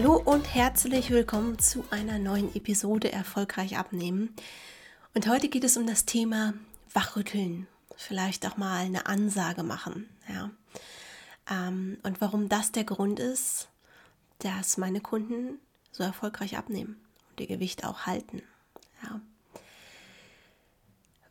Hallo und herzlich willkommen zu einer neuen Episode Erfolgreich abnehmen. Und heute geht es um das Thema Wachrütteln, vielleicht auch mal eine Ansage machen. Ja. Ähm, und warum das der Grund ist, dass meine Kunden so erfolgreich abnehmen und ihr Gewicht auch halten. Ja.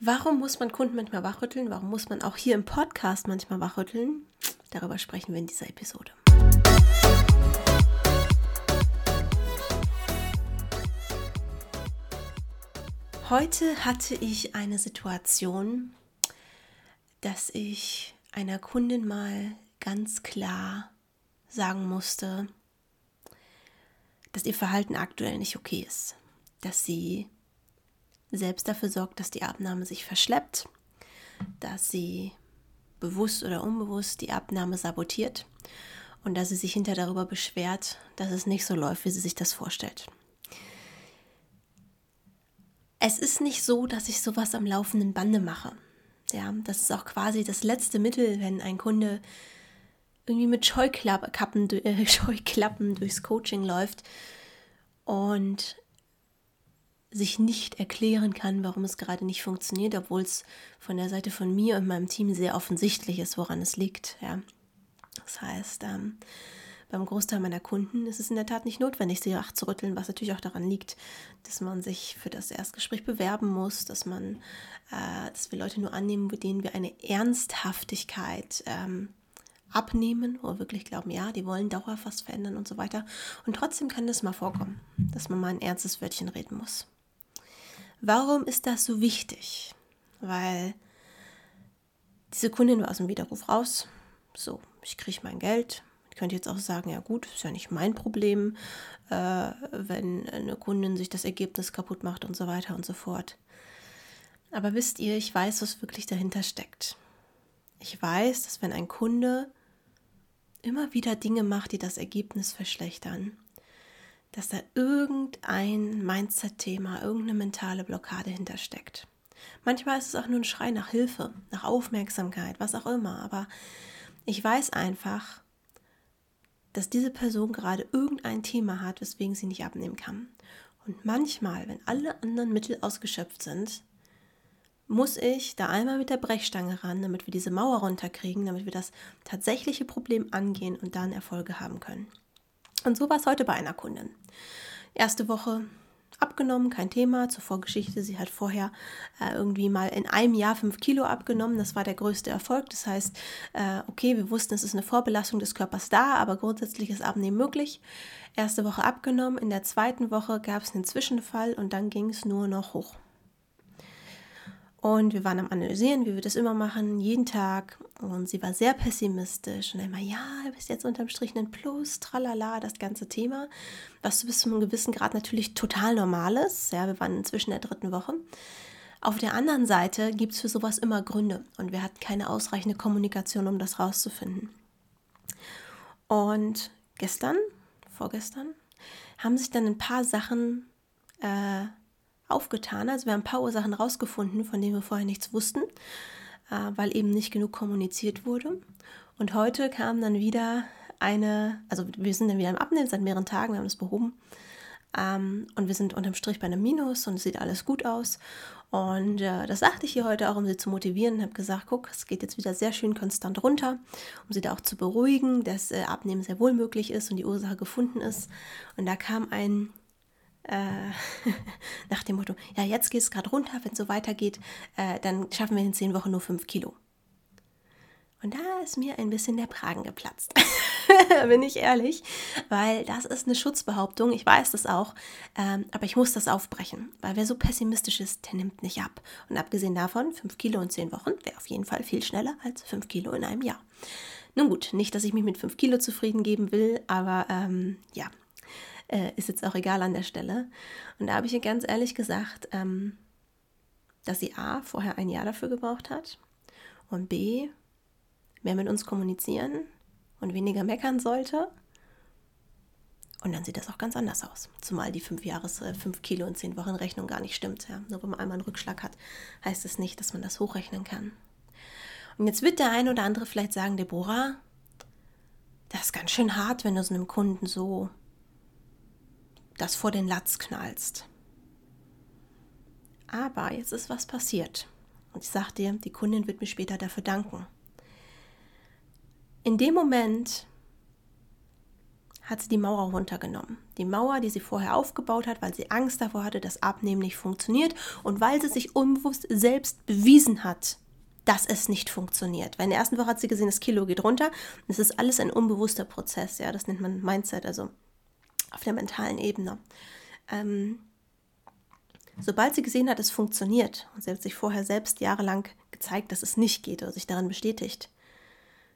Warum muss man Kunden manchmal wachrütteln? Warum muss man auch hier im Podcast manchmal wachrütteln? Darüber sprechen wir in dieser Episode. Heute hatte ich eine Situation, dass ich einer Kundin mal ganz klar sagen musste, dass ihr Verhalten aktuell nicht okay ist, dass sie selbst dafür sorgt, dass die Abnahme sich verschleppt, dass sie bewusst oder unbewusst die Abnahme sabotiert und dass sie sich hinterher darüber beschwert, dass es nicht so läuft, wie sie sich das vorstellt. Es ist nicht so, dass ich sowas am laufenden Bande mache. Ja, das ist auch quasi das letzte Mittel, wenn ein Kunde irgendwie mit Scheuklappen, äh, Scheuklappen durchs Coaching läuft und sich nicht erklären kann, warum es gerade nicht funktioniert, obwohl es von der Seite von mir und meinem Team sehr offensichtlich ist, woran es liegt. Ja. Das heißt, ähm, beim Großteil meiner Kunden ist es in der Tat nicht notwendig, sie rütteln, was natürlich auch daran liegt, dass man sich für das Erstgespräch bewerben muss, dass man, äh, dass wir Leute nur annehmen, mit denen wir eine Ernsthaftigkeit ähm, abnehmen oder wirklich glauben, ja, die wollen dauerhaft was verändern und so weiter. Und trotzdem kann das mal vorkommen, dass man mal ein ernstes Wörtchen reden muss. Warum ist das so wichtig? Weil diese Kundin war aus dem Widerruf raus. So, ich kriege mein Geld. Ich könnte jetzt auch sagen, ja gut, ist ja nicht mein Problem, äh, wenn eine Kundin sich das Ergebnis kaputt macht und so weiter und so fort. Aber wisst ihr, ich weiß, was wirklich dahinter steckt. Ich weiß, dass wenn ein Kunde immer wieder Dinge macht, die das Ergebnis verschlechtern, dass da irgendein Mindset-Thema, irgendeine mentale Blockade hintersteckt. Manchmal ist es auch nur ein Schrei nach Hilfe, nach Aufmerksamkeit, was auch immer. Aber ich weiß einfach, dass diese Person gerade irgendein Thema hat, weswegen sie nicht abnehmen kann. Und manchmal, wenn alle anderen Mittel ausgeschöpft sind, muss ich da einmal mit der Brechstange ran, damit wir diese Mauer runterkriegen, damit wir das tatsächliche Problem angehen und dann Erfolge haben können. Und so war es heute bei einer Kundin. Erste Woche abgenommen, kein Thema. Zur Vorgeschichte, sie hat vorher äh, irgendwie mal in einem Jahr fünf Kilo abgenommen. Das war der größte Erfolg. Das heißt, äh, okay, wir wussten, es ist eine Vorbelastung des Körpers da, aber grundsätzlich ist Abnehmen möglich. Erste Woche abgenommen, in der zweiten Woche gab es einen Zwischenfall und dann ging es nur noch hoch. Und wir waren am Analysieren, wie wir das immer machen, jeden Tag. Und sie war sehr pessimistisch und immer, ja, du bist jetzt unterm Strich ein Plus, tralala, das ganze Thema. Was bis zu einem gewissen Grad natürlich total normal ist. Ja, wir waren inzwischen der dritten Woche. Auf der anderen Seite gibt es für sowas immer Gründe und wir hatten keine ausreichende Kommunikation, um das rauszufinden. Und gestern, vorgestern, haben sich dann ein paar Sachen äh, aufgetan. Also wir haben ein paar Ursachen rausgefunden, von denen wir vorher nichts wussten, äh, weil eben nicht genug kommuniziert wurde. Und heute kam dann wieder eine, also wir sind dann wieder im Abnehmen seit mehreren Tagen, wir haben das behoben. Ähm, und wir sind unterm Strich bei einem Minus und es sieht alles gut aus. Und äh, das sagte ich hier heute auch, um sie zu motivieren. Habe gesagt, guck, es geht jetzt wieder sehr schön konstant runter, um sie da auch zu beruhigen, dass äh, Abnehmen sehr wohl möglich ist und die Ursache gefunden ist. Und da kam ein äh, nach dem Motto, ja, jetzt geht es gerade runter, wenn es so weitergeht, äh, dann schaffen wir in zehn Wochen nur fünf Kilo. Und da ist mir ein bisschen der Kragen geplatzt, bin ich ehrlich, weil das ist eine Schutzbehauptung, ich weiß das auch, ähm, aber ich muss das aufbrechen, weil wer so pessimistisch ist, der nimmt nicht ab. Und abgesehen davon, fünf Kilo in zehn Wochen wäre auf jeden Fall viel schneller als fünf Kilo in einem Jahr. Nun gut, nicht, dass ich mich mit fünf Kilo zufrieden geben will, aber ähm, ja, äh, ist jetzt auch egal an der Stelle. Und da habe ich ihr ganz ehrlich gesagt, ähm, dass sie A, vorher ein Jahr dafür gebraucht hat und B, mehr mit uns kommunizieren und weniger meckern sollte. Und dann sieht das auch ganz anders aus. Zumal die 5 Jahres, 5 äh, Kilo und 10 Wochen Rechnung gar nicht stimmt. Ja. Nur wenn man einmal einen Rückschlag hat, heißt es das nicht, dass man das hochrechnen kann. Und jetzt wird der ein oder andere vielleicht sagen, Deborah, das ist ganz schön hart, wenn du so einem Kunden so das vor den Latz knallst. Aber jetzt ist was passiert. Und ich sag dir, die Kundin wird mir später dafür danken. In dem Moment hat sie die Mauer runtergenommen. Die Mauer, die sie vorher aufgebaut hat, weil sie Angst davor hatte, dass Abnehmen nicht funktioniert und weil sie sich unbewusst selbst bewiesen hat, dass es nicht funktioniert. Weil in der ersten Woche hat sie gesehen, das Kilo geht runter. Es ist alles ein unbewusster Prozess, ja, das nennt man Mindset, also auf der mentalen Ebene. Ähm, sobald sie gesehen hat, es funktioniert, und sie hat sich vorher selbst jahrelang gezeigt, dass es nicht geht oder sich daran bestätigt,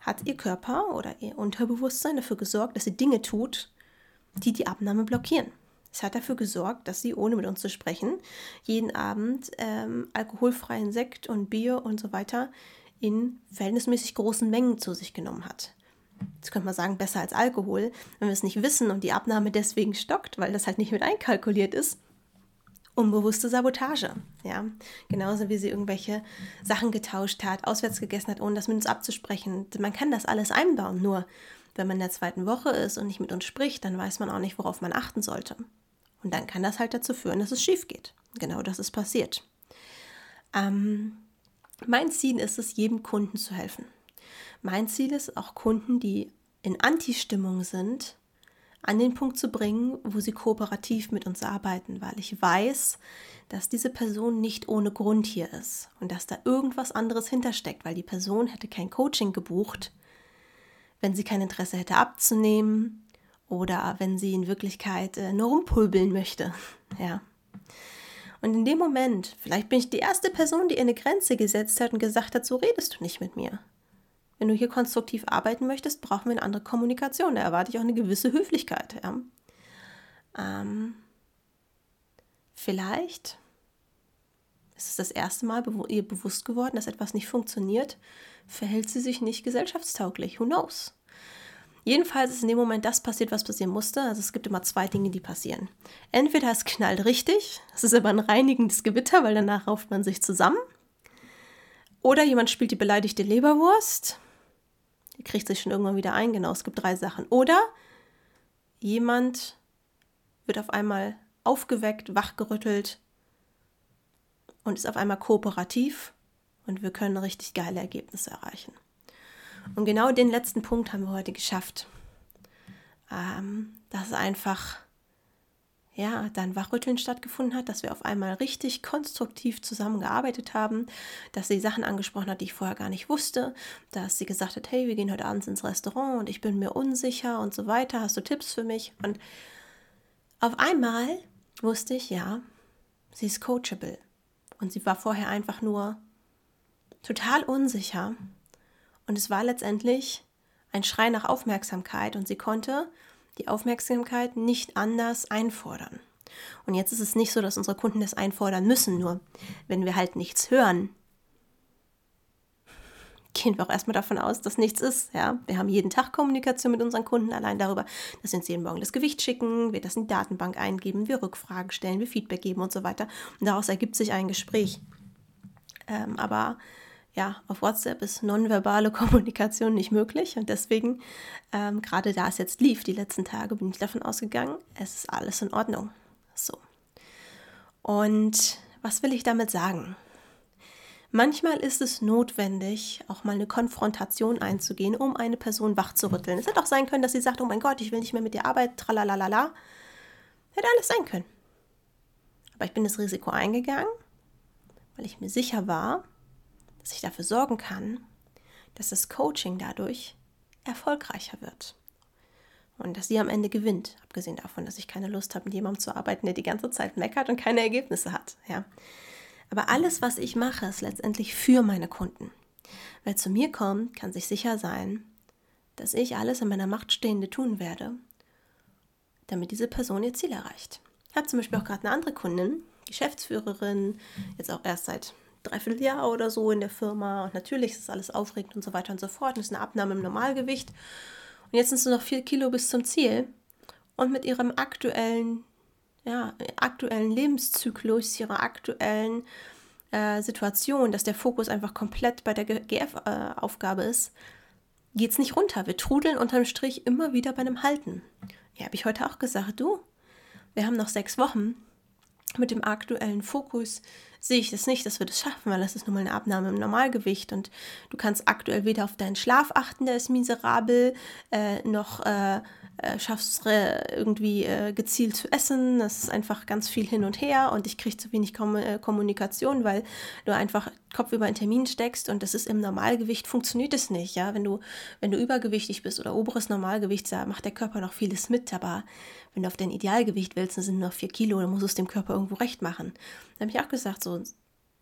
hat ihr Körper oder ihr Unterbewusstsein dafür gesorgt, dass sie Dinge tut, die die Abnahme blockieren. Es hat dafür gesorgt, dass sie, ohne mit uns zu sprechen, jeden Abend ähm, alkoholfreien Sekt und Bier und so weiter in verhältnismäßig großen Mengen zu sich genommen hat. Jetzt könnte man sagen, besser als Alkohol. Wenn wir es nicht wissen und die Abnahme deswegen stockt, weil das halt nicht mit einkalkuliert ist, unbewusste Sabotage. Ja, genauso wie sie irgendwelche Sachen getauscht hat, auswärts gegessen hat, ohne das mit uns abzusprechen. Man kann das alles einbauen, nur wenn man in der zweiten Woche ist und nicht mit uns spricht, dann weiß man auch nicht, worauf man achten sollte. Und dann kann das halt dazu führen, dass es schief geht. Genau das ist passiert. Ähm, mein Ziel ist es, jedem Kunden zu helfen. Mein Ziel ist auch Kunden, die in Anti-Stimmung sind, an den Punkt zu bringen, wo sie kooperativ mit uns arbeiten, weil ich weiß, dass diese Person nicht ohne Grund hier ist und dass da irgendwas anderes hintersteckt, weil die Person hätte kein Coaching gebucht, wenn sie kein Interesse hätte abzunehmen oder wenn sie in Wirklichkeit äh, nur rumpulbeln möchte. Ja. Und in dem Moment, vielleicht bin ich die erste Person, die eine Grenze gesetzt hat und gesagt hat, so redest du nicht mit mir. Wenn du hier konstruktiv arbeiten möchtest, brauchen wir eine andere Kommunikation. Da erwarte ich auch eine gewisse Höflichkeit. Ja. Ähm, vielleicht ist es das erste Mal ihr bewusst geworden, dass etwas nicht funktioniert, verhält sie sich nicht gesellschaftstauglich. Who knows? Jedenfalls ist in dem Moment das passiert, was passieren musste. Also es gibt immer zwei Dinge, die passieren. Entweder es knallt richtig, das ist aber ein reinigendes Gewitter, weil danach rauft man sich zusammen. Oder jemand spielt die beleidigte Leberwurst kriegt sich schon irgendwann wieder ein. Genau, es gibt drei Sachen. Oder jemand wird auf einmal aufgeweckt, wachgerüttelt und ist auf einmal kooperativ und wir können richtig geile Ergebnisse erreichen. Und genau den letzten Punkt haben wir heute geschafft. Ähm, das ist einfach ja, dann Wachrütteln stattgefunden hat, dass wir auf einmal richtig konstruktiv zusammengearbeitet haben, dass sie Sachen angesprochen hat, die ich vorher gar nicht wusste, dass sie gesagt hat, hey, wir gehen heute abends ins Restaurant und ich bin mir unsicher und so weiter, hast du Tipps für mich? Und auf einmal wusste ich, ja, sie ist coachable. Und sie war vorher einfach nur total unsicher. Und es war letztendlich ein Schrei nach Aufmerksamkeit und sie konnte die Aufmerksamkeit nicht anders einfordern. Und jetzt ist es nicht so, dass unsere Kunden das einfordern müssen, nur wenn wir halt nichts hören, gehen wir auch erstmal davon aus, dass nichts ist. Ja? Wir haben jeden Tag Kommunikation mit unseren Kunden, allein darüber, dass sie uns jeden Morgen das Gewicht schicken, wir das in die Datenbank eingeben, wir Rückfragen stellen, wir Feedback geben und so weiter. Und daraus ergibt sich ein Gespräch. Ähm, aber ja, auf WhatsApp ist nonverbale Kommunikation nicht möglich und deswegen, ähm, gerade da es jetzt lief, die letzten Tage, bin ich davon ausgegangen, es ist alles in Ordnung. So. Und was will ich damit sagen? Manchmal ist es notwendig, auch mal eine Konfrontation einzugehen, um eine Person wachzurütteln. Es hätte auch sein können, dass sie sagt, oh mein Gott, ich will nicht mehr mit dir arbeiten, tralalala. Hätte alles sein können. Aber ich bin das Risiko eingegangen, weil ich mir sicher war, dass ich dafür sorgen kann, dass das Coaching dadurch erfolgreicher wird. Und dass sie am Ende gewinnt, abgesehen davon, dass ich keine Lust habe, mit jemandem zu arbeiten, der die ganze Zeit meckert und keine Ergebnisse hat. Ja. Aber alles, was ich mache, ist letztendlich für meine Kunden. Wer zu mir kommt, kann sich sicher sein, dass ich alles in meiner Macht Stehende tun werde, damit diese Person ihr Ziel erreicht. Ich habe zum Beispiel auch gerade eine andere Kundin, Geschäftsführerin, jetzt auch erst seit dreiviertel Jahr oder so in der Firma. Und natürlich ist alles aufregend und so weiter und so fort. Und es ist eine Abnahme im Normalgewicht. Und jetzt sind es noch vier Kilo bis zum Ziel. Und mit ihrem aktuellen, ja, aktuellen Lebenszyklus, ihrer aktuellen äh, Situation, dass der Fokus einfach komplett bei der GF-Aufgabe äh, ist, geht es nicht runter. Wir trudeln unterm Strich immer wieder bei einem Halten. Ja, habe ich heute auch gesagt, du, wir haben noch sechs Wochen. Mit dem aktuellen Fokus sehe ich das nicht, dass wir das schaffen, weil das ist nun mal eine Abnahme im Normalgewicht und du kannst aktuell weder auf deinen Schlaf achten, der ist miserabel, äh, noch äh, äh, schaffst äh, irgendwie äh, gezielt zu essen. Das ist einfach ganz viel hin und her und ich kriege zu wenig Kom äh, Kommunikation, weil du einfach Kopf über einen Termin steckst und das ist im Normalgewicht funktioniert es nicht. Ja, wenn du wenn du übergewichtig bist oder oberes Normalgewicht, da macht der Körper noch vieles mit, aber wenn du auf dein Idealgewicht willst, dann sind nur noch vier Kilo, dann musst du es dem Körper irgendwo recht machen. Da habe ich auch gesagt, so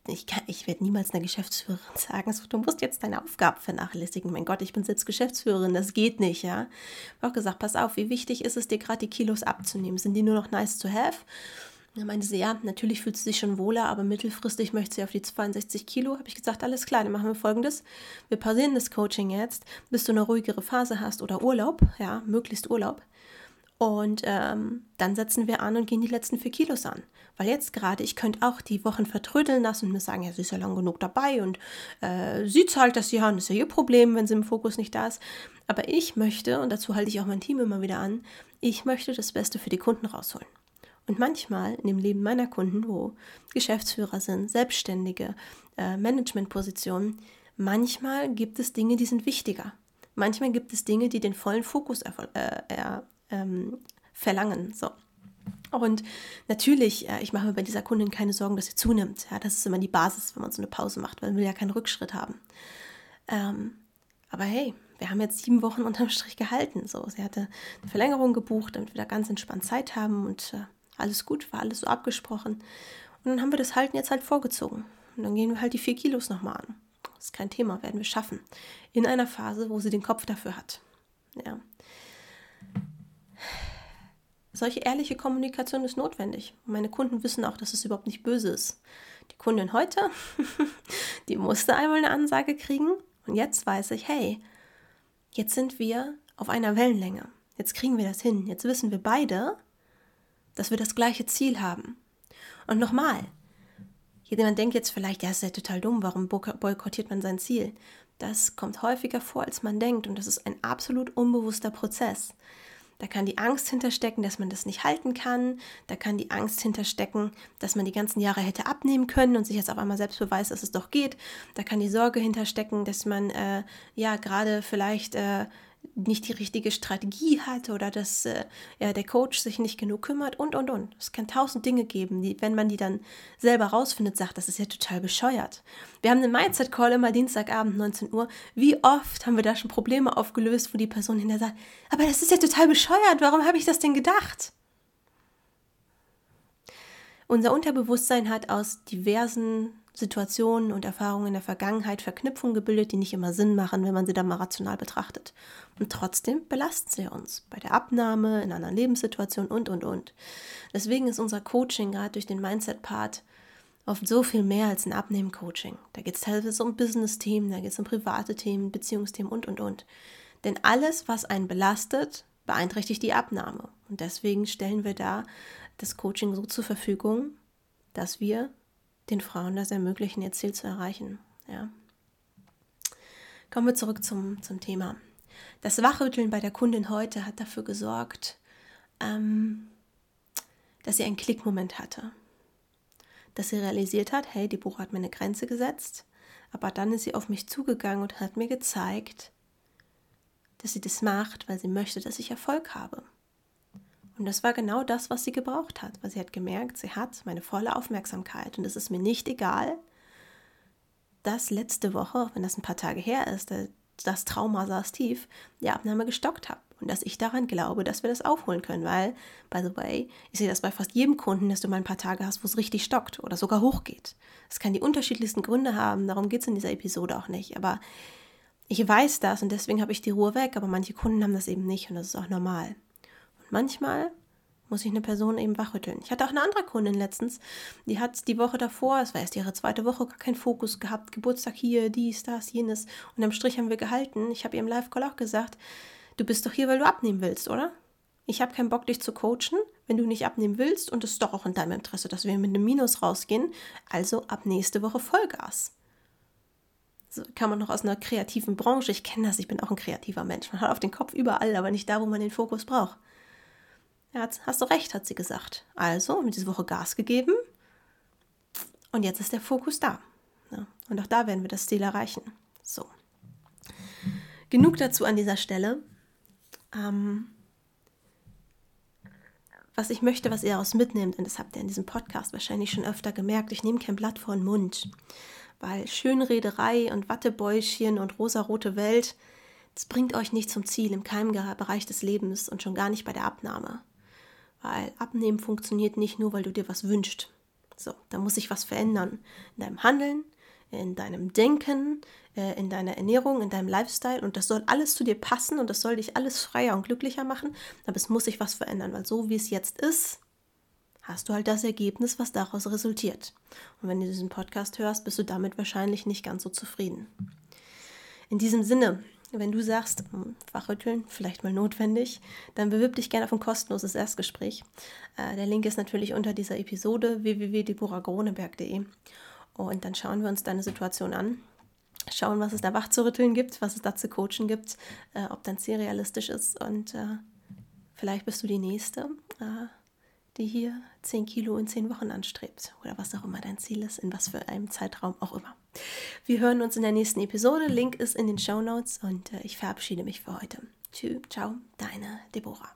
ich, ich werde niemals einer Geschäftsführerin sagen, so, du musst jetzt deine Aufgaben vernachlässigen. Mein Gott, ich bin selbst Geschäftsführerin, das geht nicht, ja. Ich habe auch gesagt, pass auf, wie wichtig ist es dir gerade, die Kilos abzunehmen? Sind die nur noch nice to have? Da meinte sie, ja, natürlich fühlt sie sich schon wohler, aber mittelfristig möchte sie auf die 62 Kilo. Habe ich gesagt, alles klar, dann machen wir folgendes. Wir pausieren das Coaching jetzt, bis du eine ruhigere Phase hast oder Urlaub, ja, möglichst Urlaub. Und ähm, dann setzen wir an und gehen die letzten vier Kilos an. Weil jetzt gerade, ich könnte auch die Wochen vertrödeln lassen und mir sagen, ja, sie ist ja lang genug dabei und äh, sie zahlt das ja und ist ja ihr Problem, wenn sie im Fokus nicht da ist. Aber ich möchte, und dazu halte ich auch mein Team immer wieder an, ich möchte das Beste für die Kunden rausholen. Und manchmal in dem Leben meiner Kunden, wo Geschäftsführer sind, Selbstständige, äh, Managementpositionen, manchmal gibt es Dinge, die sind wichtiger. Manchmal gibt es Dinge, die den vollen Fokus äh, ähm, verlangen. So. Und natürlich, äh, ich mache mir bei dieser Kundin keine Sorgen, dass sie zunimmt. Ja, das ist immer die Basis, wenn man so eine Pause macht, weil man will ja keinen Rückschritt haben. Ähm, aber hey, wir haben jetzt sieben Wochen unterm Strich gehalten. So, sie hatte eine Verlängerung gebucht, damit wir da ganz entspannt Zeit haben und äh, alles gut, war alles so abgesprochen. Und dann haben wir das Halten jetzt halt vorgezogen. Und dann gehen wir halt die vier Kilos nochmal an. Das ist kein Thema, werden wir schaffen. In einer Phase, wo sie den Kopf dafür hat. Ja solche ehrliche Kommunikation ist notwendig. meine Kunden wissen auch, dass es überhaupt nicht böse ist. Die Kundin heute, die musste einmal eine Ansage kriegen und jetzt weiß ich, hey, jetzt sind wir auf einer Wellenlänge. Jetzt kriegen wir das hin. Jetzt wissen wir beide, dass wir das gleiche Ziel haben. Und nochmal, jemand denkt jetzt vielleicht, ja, ist ja total dumm, warum boykottiert man sein Ziel? Das kommt häufiger vor, als man denkt und das ist ein absolut unbewusster Prozess. Da kann die Angst hinterstecken, dass man das nicht halten kann. Da kann die Angst hinterstecken, dass man die ganzen Jahre hätte abnehmen können und sich jetzt auf einmal selbst beweist, dass es doch geht. Da kann die Sorge hinterstecken, dass man äh, ja gerade vielleicht äh, nicht die richtige Strategie hat oder dass äh, ja, der Coach sich nicht genug kümmert und, und, und. Es kann tausend Dinge geben, die, wenn man die dann selber rausfindet, sagt, das ist ja total bescheuert. Wir haben einen Mindset-Call immer Dienstagabend, 19 Uhr. Wie oft haben wir da schon Probleme aufgelöst, wo die Person hinterher sagt, aber das ist ja total bescheuert, warum habe ich das denn gedacht? Unser Unterbewusstsein hat aus diversen Situationen und Erfahrungen in der Vergangenheit Verknüpfungen gebildet, die nicht immer Sinn machen, wenn man sie dann mal rational betrachtet. Und trotzdem belasten sie uns bei der Abnahme, in einer Lebenssituation und, und, und. Deswegen ist unser Coaching gerade durch den Mindset-Part oft so viel mehr als ein Abnehmen-Coaching. Da geht es teilweise um Business-Themen, da geht es um private Themen, Beziehungsthemen und, und, und. Denn alles, was einen belastet, beeinträchtigt die Abnahme. Und deswegen stellen wir da das Coaching so zur Verfügung, dass wir den Frauen das ermöglichen, ihr Ziel zu erreichen. Ja. Kommen wir zurück zum, zum Thema. Das Wachrütteln bei der Kundin heute hat dafür gesorgt, ähm, dass sie einen Klickmoment hatte. Dass sie realisiert hat, hey, die Buch hat mir eine Grenze gesetzt, aber dann ist sie auf mich zugegangen und hat mir gezeigt, dass sie das macht, weil sie möchte, dass ich Erfolg habe. Und das war genau das, was sie gebraucht hat, weil sie hat gemerkt, sie hat meine volle Aufmerksamkeit. Und es ist mir nicht egal, dass letzte Woche, wenn das ein paar Tage her ist, das Trauma saß tief, die Abnahme gestockt habe und dass ich daran glaube, dass wir das aufholen können, weil, by the way, ich sehe das bei fast jedem Kunden, dass du mal ein paar Tage hast, wo es richtig stockt oder sogar hochgeht. Es kann die unterschiedlichsten Gründe haben, darum geht es in dieser Episode auch nicht, aber ich weiß das und deswegen habe ich die Ruhe weg, aber manche Kunden haben das eben nicht und das ist auch normal manchmal muss ich eine Person eben wachrütteln. Ich hatte auch eine andere Kundin letztens, die hat die Woche davor, es war erst ihre zweite Woche, gar keinen Fokus gehabt, Geburtstag hier, dies, das, jenes. Und am Strich haben wir gehalten. Ich habe ihr im Live-Call auch gesagt, du bist doch hier, weil du abnehmen willst, oder? Ich habe keinen Bock, dich zu coachen, wenn du nicht abnehmen willst und es ist doch auch in deinem Interesse, dass wir mit einem Minus rausgehen. Also ab nächste Woche Vollgas. So kann man noch aus einer kreativen Branche, ich kenne das, ich bin auch ein kreativer Mensch. Man hat auf den Kopf überall, aber nicht da, wo man den Fokus braucht. Ja, hast du recht, hat sie gesagt. Also, mit dieser Woche Gas gegeben. Und jetzt ist der Fokus da. Ja, und auch da werden wir das Ziel erreichen. So. Genug dazu an dieser Stelle. Ähm, was ich möchte, was ihr daraus mitnehmt, und das habt ihr in diesem Podcast wahrscheinlich schon öfter gemerkt, ich nehme kein Blatt vor den Mund. Weil Schönrederei und Wattebäuschen und rosarote Welt, das bringt euch nicht zum Ziel im Keimbereich des Lebens und schon gar nicht bei der Abnahme. Weil Abnehmen funktioniert nicht nur, weil du dir was wünschst. So, da muss sich was verändern. In deinem Handeln, in deinem Denken, äh, in deiner Ernährung, in deinem Lifestyle und das soll alles zu dir passen und das soll dich alles freier und glücklicher machen, aber es muss sich was verändern, weil so wie es jetzt ist, hast du halt das Ergebnis, was daraus resultiert. Und wenn du diesen Podcast hörst, bist du damit wahrscheinlich nicht ganz so zufrieden. In diesem Sinne, wenn du sagst, hm, wachrütteln, vielleicht mal notwendig, dann bewirb dich gerne auf ein kostenloses Erstgespräch. Äh, der Link ist natürlich unter dieser Episode www.deborahgroneberg.de und dann schauen wir uns deine Situation an, schauen, was es da wach zu rütteln gibt, was es da zu coachen gibt, äh, ob dein Ziel realistisch ist und äh, vielleicht bist du die Nächste, die hier 10 Kilo in 10 Wochen anstrebt oder was auch immer dein Ziel ist, in was für einem Zeitraum auch immer. Wir hören uns in der nächsten Episode. Link ist in den Show Notes und äh, ich verabschiede mich für heute. Tschüss, ciao, deine Deborah.